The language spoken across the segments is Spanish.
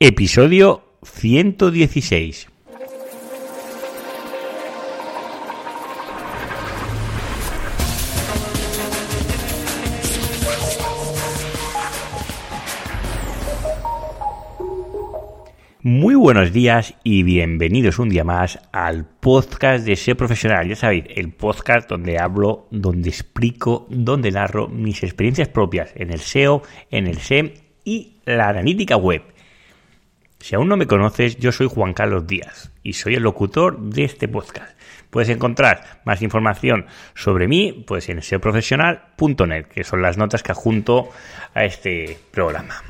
Episodio 116. Muy buenos días y bienvenidos un día más al podcast de SEO Profesional. Ya sabéis, el podcast donde hablo, donde explico, donde narro mis experiencias propias en el SEO, en el SEM y la analítica web. Si aún no me conoces, yo soy Juan Carlos Díaz y soy el locutor de este podcast. Puedes encontrar más información sobre mí pues en seoprofesional.net, que son las notas que adjunto a este programa.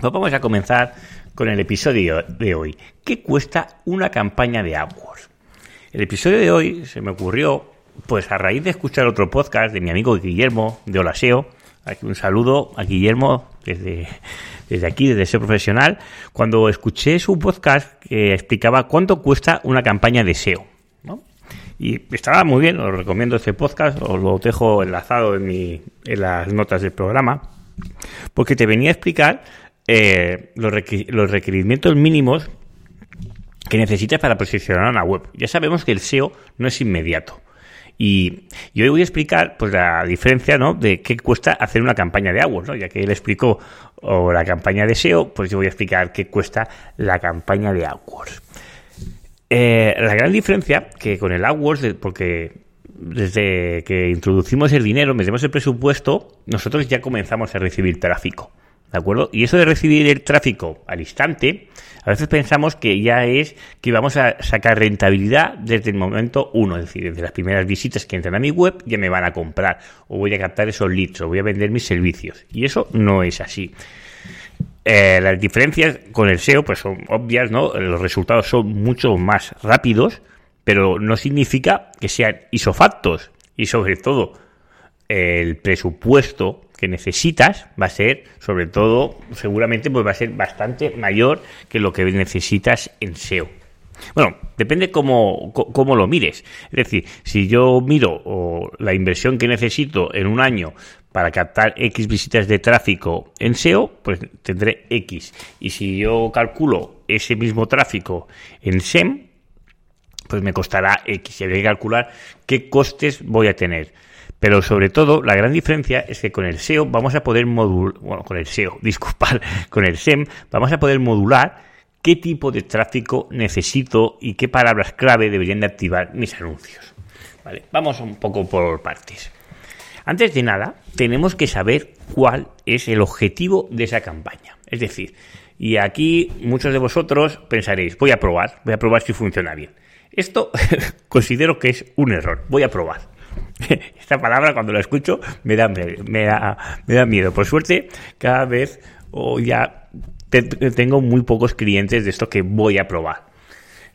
Pues vamos a comenzar con el episodio de hoy. ¿Qué cuesta una campaña de AdWords? El episodio de hoy se me ocurrió pues a raíz de escuchar otro podcast de mi amigo Guillermo de Olaseo. Un saludo a Guillermo desde desde aquí, desde SEO Profesional, cuando escuché su podcast que explicaba cuánto cuesta una campaña de SEO. Y estaba muy bien, os recomiendo este podcast, os lo dejo enlazado en, mi, en las notas del programa, porque te venía a explicar eh, los, los requerimientos mínimos que necesitas para posicionar una web. Ya sabemos que el SEO no es inmediato. Y, hoy voy a explicar pues la diferencia ¿no? de qué cuesta hacer una campaña de AdWords, ¿no? ya que él explicó la campaña de SEO, pues yo voy a explicar qué cuesta la campaña de AdWords. Eh, la gran diferencia que con el AdWords, porque desde que introducimos el dinero, metemos el presupuesto, nosotros ya comenzamos a recibir tráfico. ¿De acuerdo? Y eso de recibir el tráfico al instante, a veces pensamos que ya es que vamos a sacar rentabilidad desde el momento uno, es decir, desde las primeras visitas que entran a mi web ya me van a comprar, o voy a captar esos leads, o voy a vender mis servicios. Y eso no es así. Eh, las diferencias con el SEO pues son obvias, ¿no? Los resultados son mucho más rápidos, pero no significa que sean isofactos. Y sobre todo, el presupuesto que necesitas va a ser, sobre todo, seguramente pues va a ser bastante mayor que lo que necesitas en SEO. Bueno, depende cómo, cómo lo mires. Es decir, si yo miro la inversión que necesito en un año para captar X visitas de tráfico en SEO, pues tendré X. Y si yo calculo ese mismo tráfico en SEM, pues me costará X. Y hay que calcular qué costes voy a tener. Pero sobre todo, la gran diferencia es que con el SEO vamos a poder modular, bueno, con el SEO, disculpar, con el SEM vamos a poder modular qué tipo de tráfico necesito y qué palabras clave deberían de activar mis anuncios. Vale, vamos un poco por partes. Antes de nada, tenemos que saber cuál es el objetivo de esa campaña. Es decir, y aquí muchos de vosotros pensaréis, voy a probar, voy a probar si funciona bien. Esto considero que es un error, voy a probar. Esta palabra cuando la escucho me da, me da, miedo. Por suerte, cada vez o ya tengo muy pocos clientes de esto que voy a probar.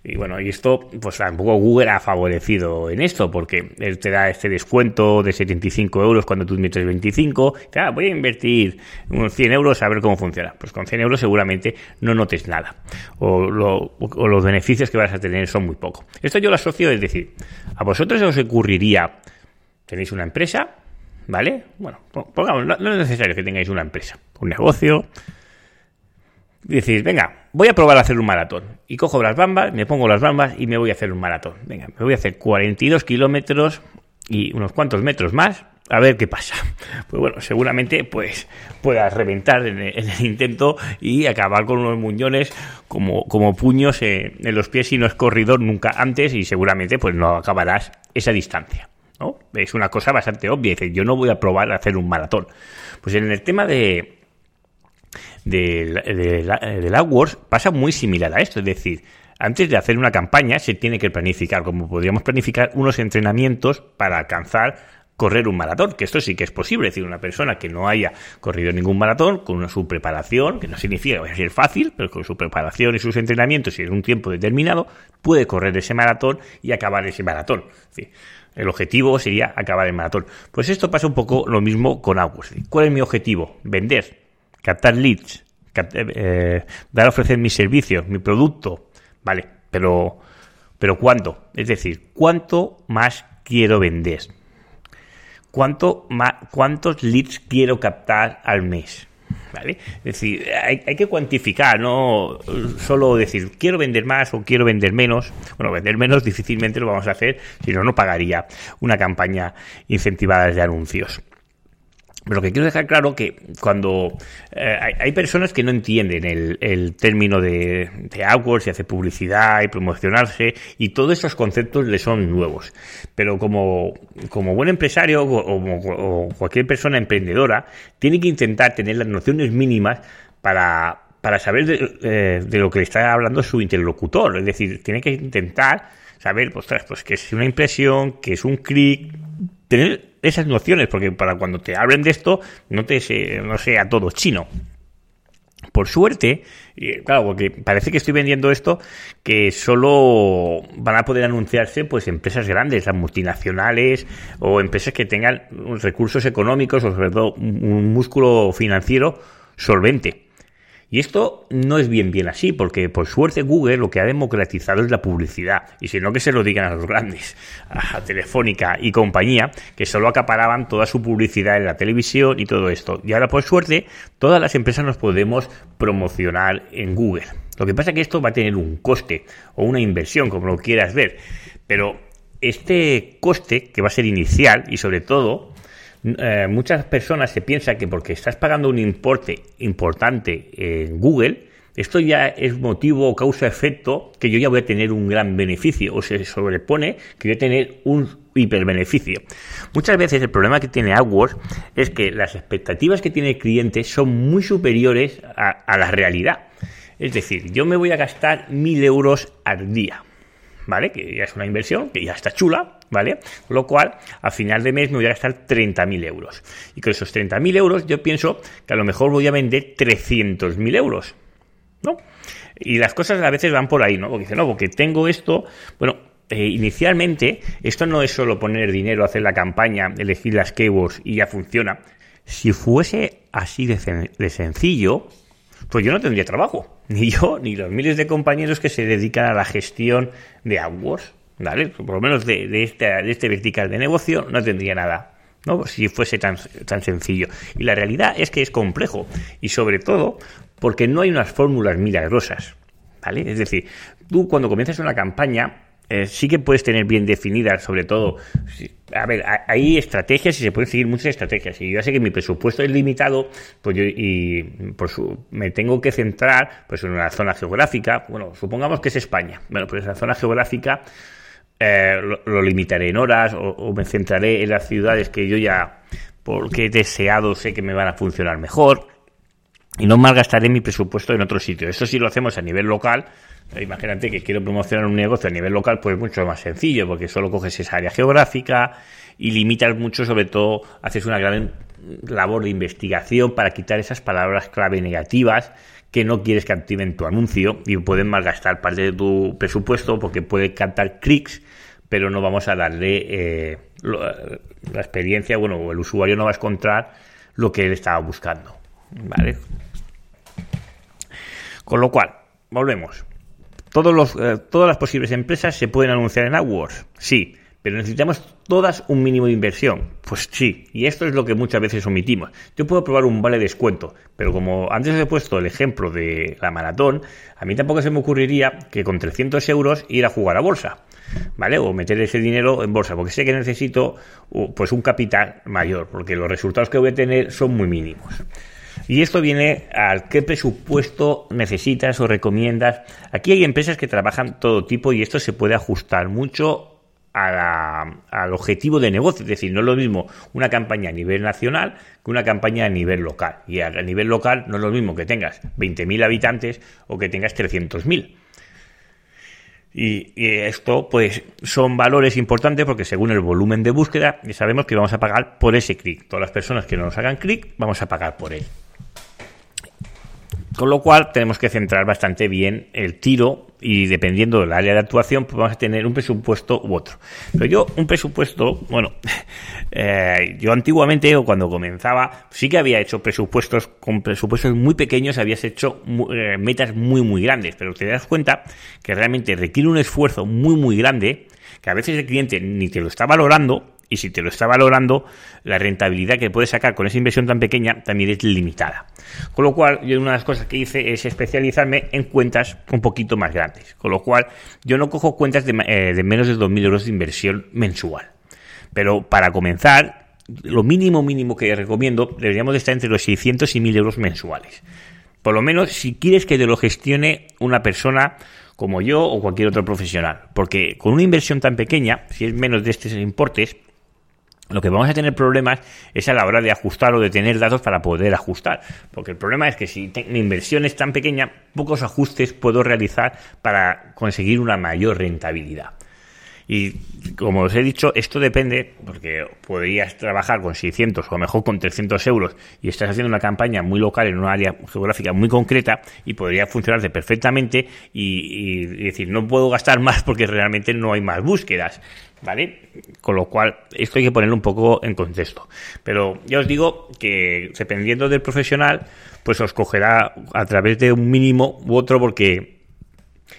Y bueno, y esto, pues tampoco Google ha favorecido en esto, porque él te da este descuento de 75 euros cuando tú inviertes 25. Ah, voy a invertir unos 100 euros a ver cómo funciona. Pues con 100 euros seguramente no notes nada. O, o los beneficios que vas a tener son muy pocos. Esto yo lo asocio, es decir, a vosotros os ocurriría tenéis una empresa, ¿vale? Bueno, pongamos, no, es necesario que tengáis una empresa, un negocio. Decís, venga, voy a probar a hacer un maratón. Y cojo las bambas, me pongo las bambas y me voy a hacer un maratón. Venga, me voy a hacer 42 kilómetros y unos cuantos metros más a ver qué pasa. Pues bueno, seguramente pues puedas reventar en el, intento y acabar con unos muñones como, como puños en, en, los pies si no es corredor nunca antes y seguramente pues no acabarás esa distancia. Es una cosa bastante obvia. Dice, yo no voy a probar a hacer un maratón. Pues en el tema de, de, del AdWords pasa muy similar a esto. Es decir, antes de hacer una campaña se tiene que planificar, como podríamos planificar unos entrenamientos para alcanzar correr un maratón, que esto sí que es posible, es decir, una persona que no haya corrido ningún maratón, con su preparación, que no significa que vaya a ser fácil, pero con su preparación y sus entrenamientos y en un tiempo determinado, puede correr ese maratón y acabar ese maratón. El objetivo sería acabar el maratón. Pues esto pasa un poco lo mismo con AdWords. ¿Cuál es mi objetivo? Vender, captar leads, eh, dar a ofrecer mis servicios, mi producto. Vale, pero, pero ¿cuánto? Es decir, ¿cuánto más quiero vender? ¿Cuánto ¿Cuántos leads quiero captar al mes? ¿Vale? Es decir, hay, que cuantificar, no solo decir quiero vender más o quiero vender menos. Bueno, vender menos difícilmente lo vamos a hacer, si no, no pagaría una campaña incentivada de anuncios. Lo que quiero dejar claro que cuando eh, hay, personas que no entienden el, término de, de AdWords y hacer publicidad y promocionarse y todos esos conceptos les son nuevos. Pero como, como buen empresario o, cualquier persona emprendedora tiene que intentar tener las nociones mínimas para, para saber de, eh, de lo que le está hablando su interlocutor. Es decir, tiene que intentar saber, pues, pues que es una impresión, que es un clic, tener esas nociones, porque para cuando te hablen de esto, no te no sea todo chino. Por suerte, claro, porque parece que estoy vendiendo esto que solo van a poder anunciarse pues empresas grandes, las multinacionales o empresas que tengan recursos económicos o sobre todo un músculo financiero solvente. Y esto no es bien bien así, porque por suerte Google lo que ha democratizado es la publicidad. Y si no que se lo digan a los grandes, a Telefónica y compañía, que solo acaparaban toda su publicidad en la televisión y todo esto. Y ahora por suerte todas las empresas nos podemos promocionar en Google. Lo que pasa es que esto va a tener un coste o una inversión, como lo quieras ver. Pero este coste, que va a ser inicial y sobre todo eh, muchas personas se piensan que porque estás pagando un importe importante en Google, esto ya es motivo o causa-efecto que yo ya voy a tener un gran beneficio o se sobrepone que voy a tener un hiperbeneficio. Muchas veces el problema que tiene AdWords es que las expectativas que tiene el cliente son muy superiores a, a la realidad. Es decir, yo me voy a gastar mil euros al día. ¿vale? Que ya es una inversión, que ya está chula, ¿vale? Lo cual, a final de mes me voy a gastar 30.000 euros. Y con esos 30.000 euros yo pienso que a lo mejor voy a vender 300.000 euros, ¿no? Y las cosas a veces van por ahí, ¿no? Porque no, porque tengo esto, bueno, eh, inicialmente esto no es solo poner dinero, hacer la campaña, elegir las keywords y ya funciona. Si fuese así de sencillo, pues yo no tendría trabajo. Ni yo, ni los miles de compañeros que se dedican a la gestión de AdWords. ¿Vale? Por lo menos de, de, este, vertical de negocio no tendría nada. ¿no? Si fuese tan, tan sencillo. Y la realidad es que es complejo. Y sobre todo porque no hay unas fórmulas milagrosas. ¿Vale? Es decir, tú cuando comienzas una campaña, eh, sí que puedes tener bien definidas, sobre todo, a ver, hay estrategias y se pueden seguir muchas estrategias. Y yo sé que mi presupuesto es limitado, pues yo y por su, me tengo que centrar pues en una zona geográfica. Bueno, supongamos que es España. Bueno, pues esa zona geográfica eh, lo, limitaré en horas o, me centraré en las ciudades que yo ya, porque he deseado, sé que me van a funcionar mejor. Y no malgastaré mi presupuesto en otro sitio. Eso sí lo hacemos a nivel local Imagínate que quiero promocionar un negocio a nivel local, pues es mucho más sencillo, porque solo coges esa área geográfica y limitas mucho, sobre todo haces una gran labor de investigación para quitar esas palabras clave negativas que no quieres que activen tu anuncio y pueden malgastar parte de tu presupuesto porque puede captar clics, pero no vamos a darle eh, la experiencia, bueno, el usuario no va a encontrar lo que él estaba buscando. ¿Vale? Con lo cual, volvemos. Eh, todas las posibles empresas se pueden anunciar en AdWords, sí, pero necesitamos todas un mínimo de inversión. Pues sí, y esto es lo que muchas veces omitimos. Yo puedo probar un vale de descuento, pero como antes he puesto el ejemplo de la maratón, a mí tampoco se me ocurriría que con 300 euros ir a jugar a bolsa. ¿Vale? O meter ese dinero en bolsa, porque sé que necesito pues un capital mayor, porque los resultados que voy a tener son muy mínimos. Y esto viene al qué presupuesto necesitas o recomiendas. Aquí hay empresas que trabajan todo tipo y esto se puede ajustar mucho al objetivo de negocio. Es decir, no es lo mismo una campaña a nivel nacional que una campaña a nivel local. Y a nivel local no es lo mismo que tengas 20.000 habitantes o que tengas 300.000. Y, y, esto, pues, son valores importantes porque según el volumen de búsqueda, sabemos que vamos a pagar por ese clic. Todas las personas que no nos hagan clic, vamos a pagar por él. Con lo cual tenemos que centrar bastante bien el tiro y dependiendo del área de actuación pues vamos a tener un presupuesto u otro. Pero yo un presupuesto, bueno, eh, yo antiguamente o cuando comenzaba sí que había hecho presupuestos con presupuestos muy pequeños, habías hecho eh, metas muy muy grandes, pero te das cuenta que realmente requiere un esfuerzo muy muy grande que a veces el cliente ni te lo está valorando y si te lo está valorando, la rentabilidad que puedes sacar con esa inversión tan pequeña también es limitada. Con lo cual, yo una de las cosas que hice es especializarme en cuentas un poquito más grandes. Con lo cual, yo no cojo cuentas de, eh, de menos de 2.000 euros de inversión mensual. Pero para comenzar, lo mínimo mínimo que recomiendo deberíamos de estar entre los 600 y 1000 euros mensuales. Por lo menos si quieres que te lo gestione una persona como yo o cualquier otro profesional. Porque con una inversión tan pequeña, si es menos de estos importes, lo que vamos a tener problemas es a la hora de ajustar o de tener datos para poder ajustar. Porque el problema es que si mi inversión es tan pequeña, pocos ajustes puedo realizar para conseguir una mayor rentabilidad. Y como os he dicho, esto depende, porque podrías trabajar con 600 o mejor con 300 euros y estás haciendo una campaña muy local en un área geográfica muy concreta y podría funcionarte perfectamente y, decir, no puedo gastar más porque realmente no hay más búsquedas. ¿Vale? Con lo cual, esto hay que ponerlo un poco en contexto. Pero ya os digo que dependiendo del profesional, pues os cogerá a través de un mínimo u otro porque,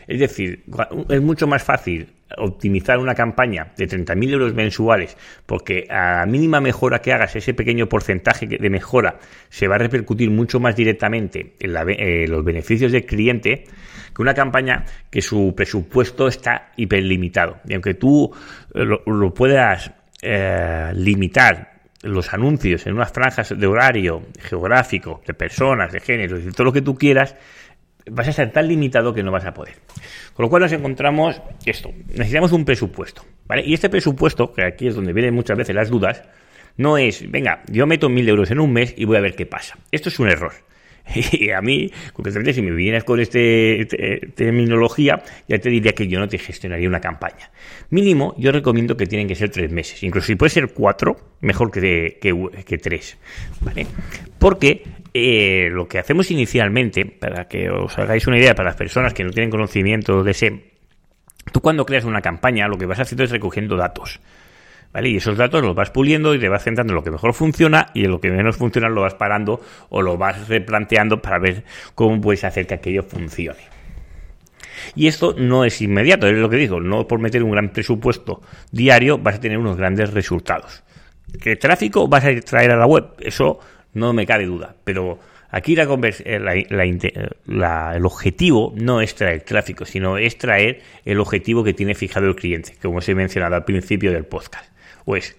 es decir, es mucho más fácil optimizar una campaña de 30.000 euros mensuales, porque a la mínima mejora que hagas, ese pequeño porcentaje de mejora se va a repercutir mucho más directamente en, eh, los beneficios del cliente, que una campaña que su presupuesto está hiperlimitado. Y aunque tú eh, lo, puedas eh, limitar los anuncios en unas franjas de horario geográfico, de personas, de género, de todo lo que tú quieras, vas a ser tan limitado que no vas a poder. Con lo cual nos encontramos esto, necesitamos un presupuesto, ¿vale? Y este presupuesto, que aquí es donde vienen muchas veces las dudas, no es, venga, yo meto mil euros en un mes y voy a ver qué pasa. Esto es un error. Y a mí, concretamente, si me vienes con esta terminología, ya te diría que yo no te gestionaría una campaña. Mínimo, yo recomiendo que tienen que ser tres meses. Incluso si puede ser cuatro, mejor que, que, tres. ¿Vale? Porque eh, lo que hacemos inicialmente, para que os hagáis una idea, para las personas que no tienen conocimiento de ese, tú cuando creas una campaña, lo que vas haciendo es recogiendo datos. Y esos datos los vas puliendo y te vas centrando en lo que mejor funciona y en lo que menos funciona lo vas parando o lo vas replanteando para ver cómo puedes hacer que aquello funcione. Y esto no es inmediato, es lo que digo, no por meter un gran presupuesto diario vas a tener unos grandes resultados. ¿Qué tráfico vas a traer a la web? Eso no me cabe duda. Pero aquí la, eh, el objetivo no es traer tráfico, sino es traer el objetivo que tiene fijado el cliente, como os he mencionado al principio del podcast. O es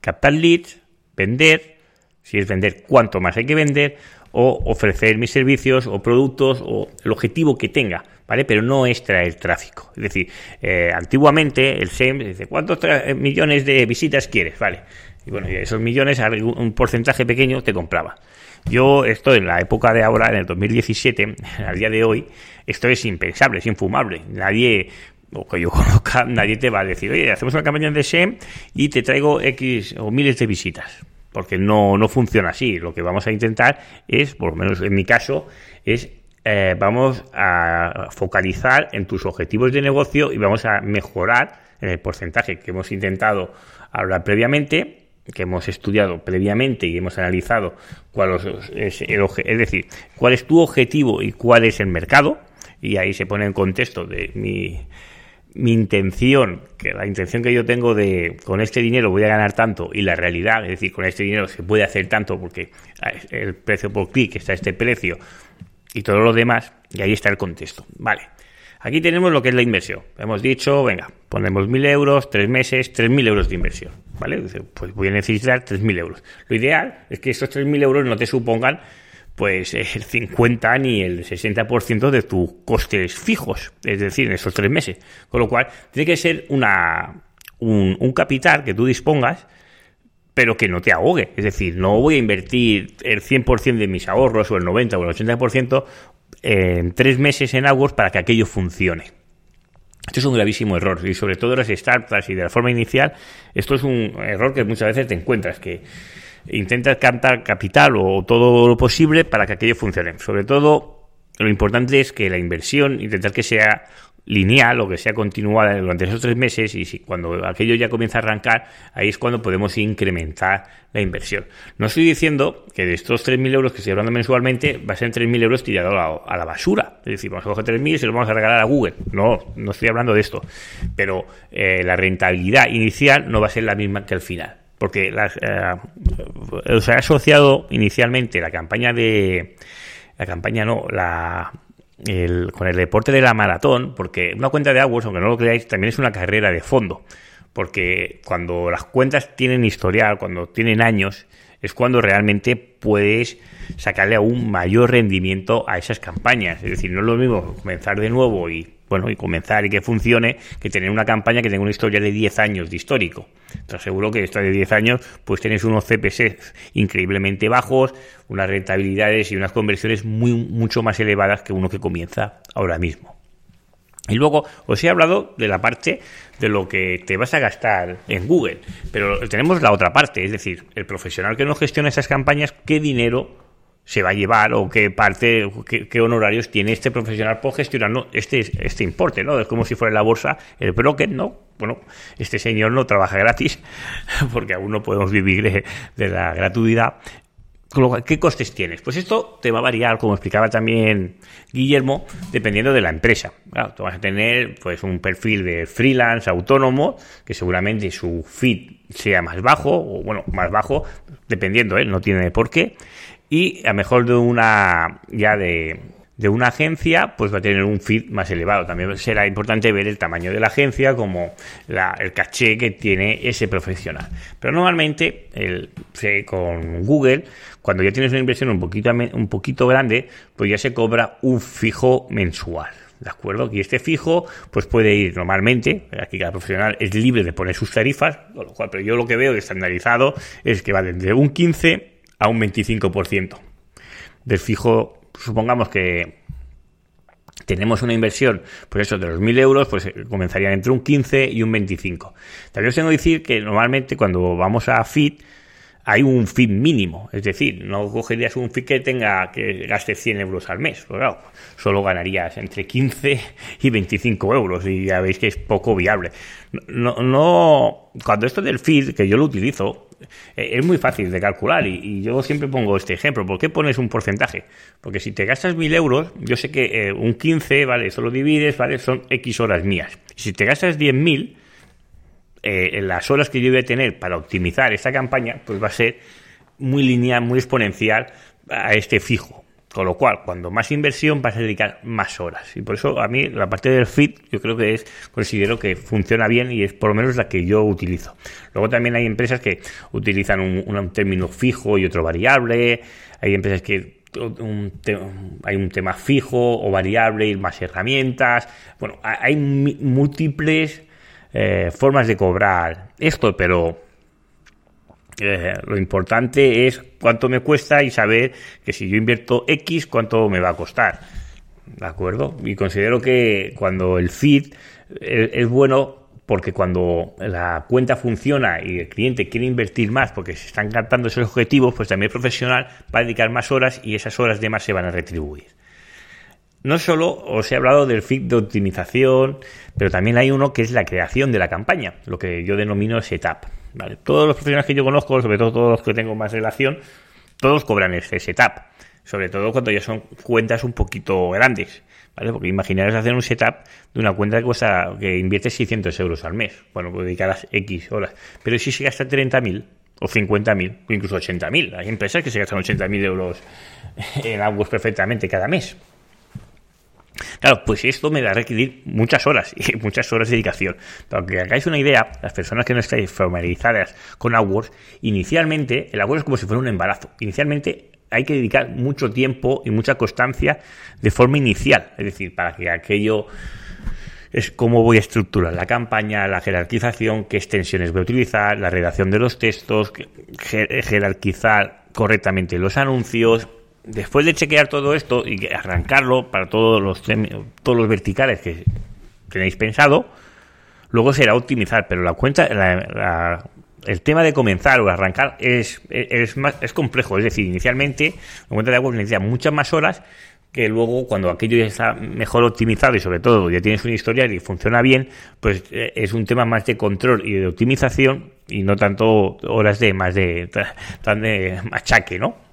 captar leads, vender, si es vender, cuánto más hay que vender, o ofrecer mis servicios o productos o el objetivo que tenga, ¿vale? Pero no es traer tráfico. Es decir, eh, antiguamente el SEM dice, ¿cuántos millones de visitas quieres? Vale. Y bueno, esos millones, un porcentaje pequeño te compraba. Yo esto en la época de ahora, en el 2017, al día de hoy, esto es impensable, es infumable. Nadie, o que yo conozca, nadie te va a decir, oye, hacemos una campaña de SEM y te traigo X o miles de visitas. Porque no, no funciona así. Lo que vamos a intentar es, por lo menos en mi caso, es eh, vamos a focalizar en tus objetivos de negocio y vamos a mejorar en el porcentaje que hemos intentado hablar previamente que hemos estudiado previamente y hemos analizado cuál es el es decir, cuál es tu objetivo y cuál es el mercado, y ahí se pone en contexto de mi, mi intención, que la intención que yo tengo de con este dinero voy a ganar tanto y la realidad, es decir, con este dinero se puede hacer tanto porque el precio por clic está este precio y todo lo demás, y ahí está el contexto. Vale. Aquí tenemos lo que es la inversión. Hemos dicho, venga, ponemos 1.000 euros, tres meses, 3.000 euros de inversión. ¿Vale? Pues voy a necesitar 3.000 euros. Lo ideal es que estos 3.000 euros no te supongan pues el 50 ni el 60% de tus costes fijos, es decir, en esos tres meses. Con lo cual, tiene que ser una, un, capital que tú dispongas pero que no te ahogue. Es decir, no voy a invertir el 100% de mis ahorros o el 90 o el 80% en tres meses en AdWords para que aquello funcione. Esto es un gravísimo error y sobre todo en las startups y de la forma inicial, esto es un error que muchas veces te encuentras, que intentas cantar capital o todo lo posible para que aquello funcione. Sobre todo, lo importante es que la inversión, intentar que sea lineal o que sea continuada durante esos tres meses y si, cuando aquello ya comienza a arrancar, ahí es cuando podemos incrementar la inversión. No estoy diciendo que de estos 3.000 euros que estoy hablando mensualmente va a ser 3.000 euros tirados a, la basura. Es decir, vamos a coger 3.000 y se los vamos a regalar a Google. No, no estoy hablando de esto. Pero eh, la rentabilidad inicial no va a ser la misma que al final. Porque las, eh, se asociado inicialmente la campaña de... La campaña no, la con el deporte de la maratón, porque una cuenta de AdWords, aunque no lo creáis, también es una carrera de fondo, porque cuando las cuentas tienen historial, cuando tienen años, es cuando realmente puedes sacarle aún mayor rendimiento a esas campañas. Es decir, no es lo mismo comenzar de nuevo y bueno, y comenzar y que funcione, que tener una campaña que tenga una historia de 10 años de histórico. Te aseguro que esta de 10 años, pues tienes unos CPC increíblemente bajos, unas rentabilidades y unas conversiones muy, mucho más elevadas que uno que comienza ahora mismo. Y luego os he hablado de la parte de lo que te vas a gastar en Google, pero tenemos la otra parte, es decir, el profesional que no gestiona esas campañas, qué dinero se va a llevar o qué parte, qué, honorarios tiene este profesional por gestionar este, este importe, ¿no? Es como si fuera la bolsa, el broker, ¿no? Bueno, este señor no trabaja gratis, porque aún no podemos vivir de, la gratuidad. ¿Qué costes tienes? Pues esto te va a variar, como explicaba también Guillermo, dependiendo de la empresa. Claro, tú vas a tener pues un perfil de freelance, autónomo, que seguramente su feed sea más bajo, o bueno, más bajo, dependiendo, ¿eh? no tiene por qué y a mejor de una ya de, una agencia, pues va a tener un feed más elevado. También será importante ver el tamaño de la agencia como el caché que tiene ese profesional. Pero normalmente el, con Google, cuando ya tienes una inversión un poquito, un poquito grande, pues ya se cobra un fijo mensual. ¿De acuerdo? Y este fijo, pues puede ir normalmente, aquí cada profesional es libre de poner sus tarifas, lo cual, pero yo lo que veo estandarizado es que va desde un 15 a un 25% del fijo. Supongamos que tenemos una inversión, pues eso, de los 1.000 euros, pues eh, comenzarían entre un 15 y un 25. También os tengo que decir que normalmente cuando vamos a FIT, hay un fin mínimo, es decir, no cogerías un fin que tenga que gaste 100 euros al mes, pues claro, solo ganarías entre 15 y 25 euros y ya veis que es poco viable. No, no, cuando esto del feed, que yo lo utilizo, eh, es muy fácil de calcular y, yo siempre pongo este ejemplo. ¿Por qué pones un porcentaje? Porque si te gastas 1000 euros, yo sé que eh, un 15, ¿vale? Eso lo divides, ¿vale? Son X horas mías. Si te gastas 10.000, eh, las horas que yo voy a tener para optimizar esta campaña, pues va a ser muy lineal, muy exponencial a este fijo. Con lo cual, cuando más inversión vas a dedicar más horas. Y por eso a mí la parte del fit yo creo que es, considero que funciona bien y es por lo menos la que yo utilizo. Luego también hay empresas que utilizan un, término fijo y otro variable. Hay empresas que hay un tema fijo o variable y más herramientas. Bueno, hay múltiples eh, formas de cobrar esto, pero eh, lo importante es cuánto me cuesta y saber que si yo invierto X, cuánto me va a costar. ¿De acuerdo? Y considero que cuando el feed es, es bueno porque cuando la cuenta funciona y el cliente quiere invertir más porque se están captando esos objetivos, pues también el profesional va a dedicar más horas y esas horas de más se van a retribuir. No solo os he hablado del feed de optimización, pero también hay uno que es la creación de la campaña, lo que yo denomino setup. ¿vale? Todos los profesionales que yo conozco, sobre todo todos los que tengo más relación, todos cobran ese setup. Sobre todo cuando ya son cuentas un poquito grandes. ¿vale? Porque imaginaros hacer un setup de una cuenta que cuesta, que invierte 600 euros al mes. Bueno, pues dedicarás X horas. Pero si se gasta 30.000 o 50.000 o incluso 80.000. Hay empresas que se gastan 80.000 euros en AdWords perfectamente cada mes. Claro, pues esto me va a requerir muchas horas y muchas horas de dedicación. Para que hagáis una idea, las personas que no estáis familiarizadas con AdWords, inicialmente el AdWords es como si fuera un embarazo. Inicialmente hay que dedicar mucho tiempo y mucha constancia de forma inicial, es decir, para que aquello es cómo voy a estructurar la campaña, la jerarquización, qué extensiones voy a utilizar, la redacción de los textos, jerarquizar correctamente los anuncios, después de chequear todo esto y arrancarlo para todos los, todos los verticales que tenéis pensado, luego será optimizar, pero la cuenta, el tema de comenzar o arrancar es, es, más, es complejo, es decir, inicialmente la cuenta de agua necesita muchas más horas, que luego cuando aquello ya está mejor optimizado y sobre todo ya tienes un historial y funciona bien, pues eh, es un tema más de control y de optimización y no tanto horas de más de, tan de machaque, ¿no?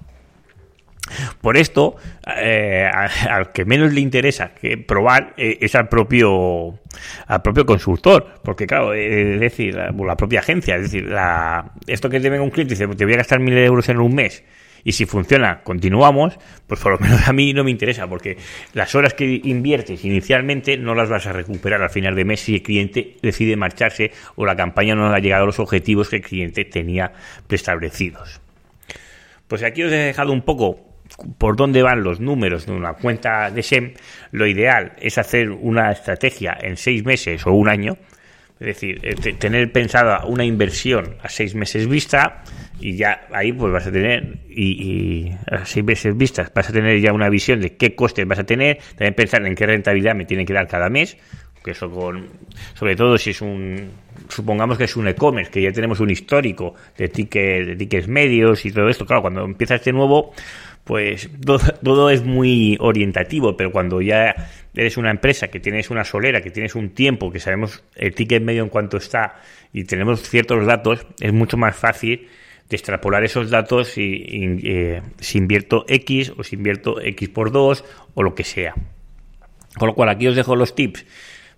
Por esto, eh, al que menos le interesa que probar eh, es al propio al propio consultor, porque claro, eh, es decir, la, propia agencia, es decir, la, esto que te venga un cliente y dice, te voy a gastar mil euros en un mes y si funciona, continuamos, pues por lo menos a mí no me interesa, porque las horas que inviertes inicialmente no las vas a recuperar al final de mes si el cliente decide marcharse o la campaña no ha llegado a los objetivos que el cliente tenía preestablecidos. Pues aquí os he dejado un poco por dónde van los números de una cuenta de SEM, lo ideal es hacer una estrategia en seis meses o un año, es decir, eh, tener pensada una inversión a seis meses vista y ya ahí pues vas a tener y, a seis meses vistas vas a tener ya una visión de qué costes vas a tener, también pensar en qué rentabilidad me tiene que dar cada mes, que eso con sobre todo si es un supongamos que es un e-commerce, que ya tenemos un histórico de tickets, de tickets medios y todo esto, claro, cuando empieza este nuevo pues todo, es muy orientativo, pero cuando ya eres una empresa, que tienes una solera, que tienes un tiempo, que sabemos el ticket medio en cuanto está y tenemos ciertos datos, es mucho más fácil de extrapolar esos datos y, eh, si invierto X o si invierto X por 2 o lo que sea. Con lo cual aquí os dejo los tips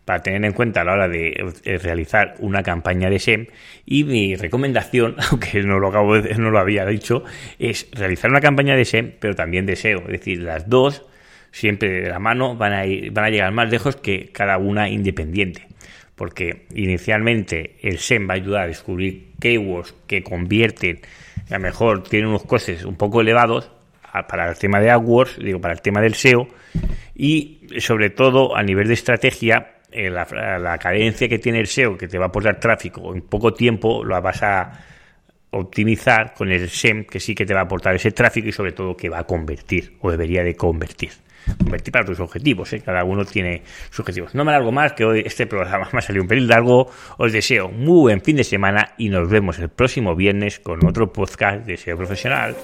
para tener en cuenta a la hora de realizar una campaña de SEM. Y mi recomendación, aunque no lo, acabo de, no lo había dicho, es realizar una campaña de SEM, pero también de SEO. Es decir, las dos, siempre de la mano, van a, ir, van a llegar más lejos que cada una independiente. Porque inicialmente el SEM va a ayudar a descubrir keywords que convierten, a lo mejor tienen unos costes un poco elevados para el tema de AdWords, digo, para el tema del SEO, y sobre todo a nivel de estrategia eh, la, cadencia que tiene el SEO, que te va a aportar tráfico en poco tiempo, lo vas a optimizar con el SEM, que sí que te va a aportar ese tráfico y sobre todo que va a convertir o debería de convertir. Convertir para tus objetivos, ¿eh? cada uno tiene sus objetivos. No me largo más, que hoy este programa me ha salido un pelín largo. Os deseo muy buen fin de semana y nos vemos el próximo viernes con otro podcast de SEO profesional.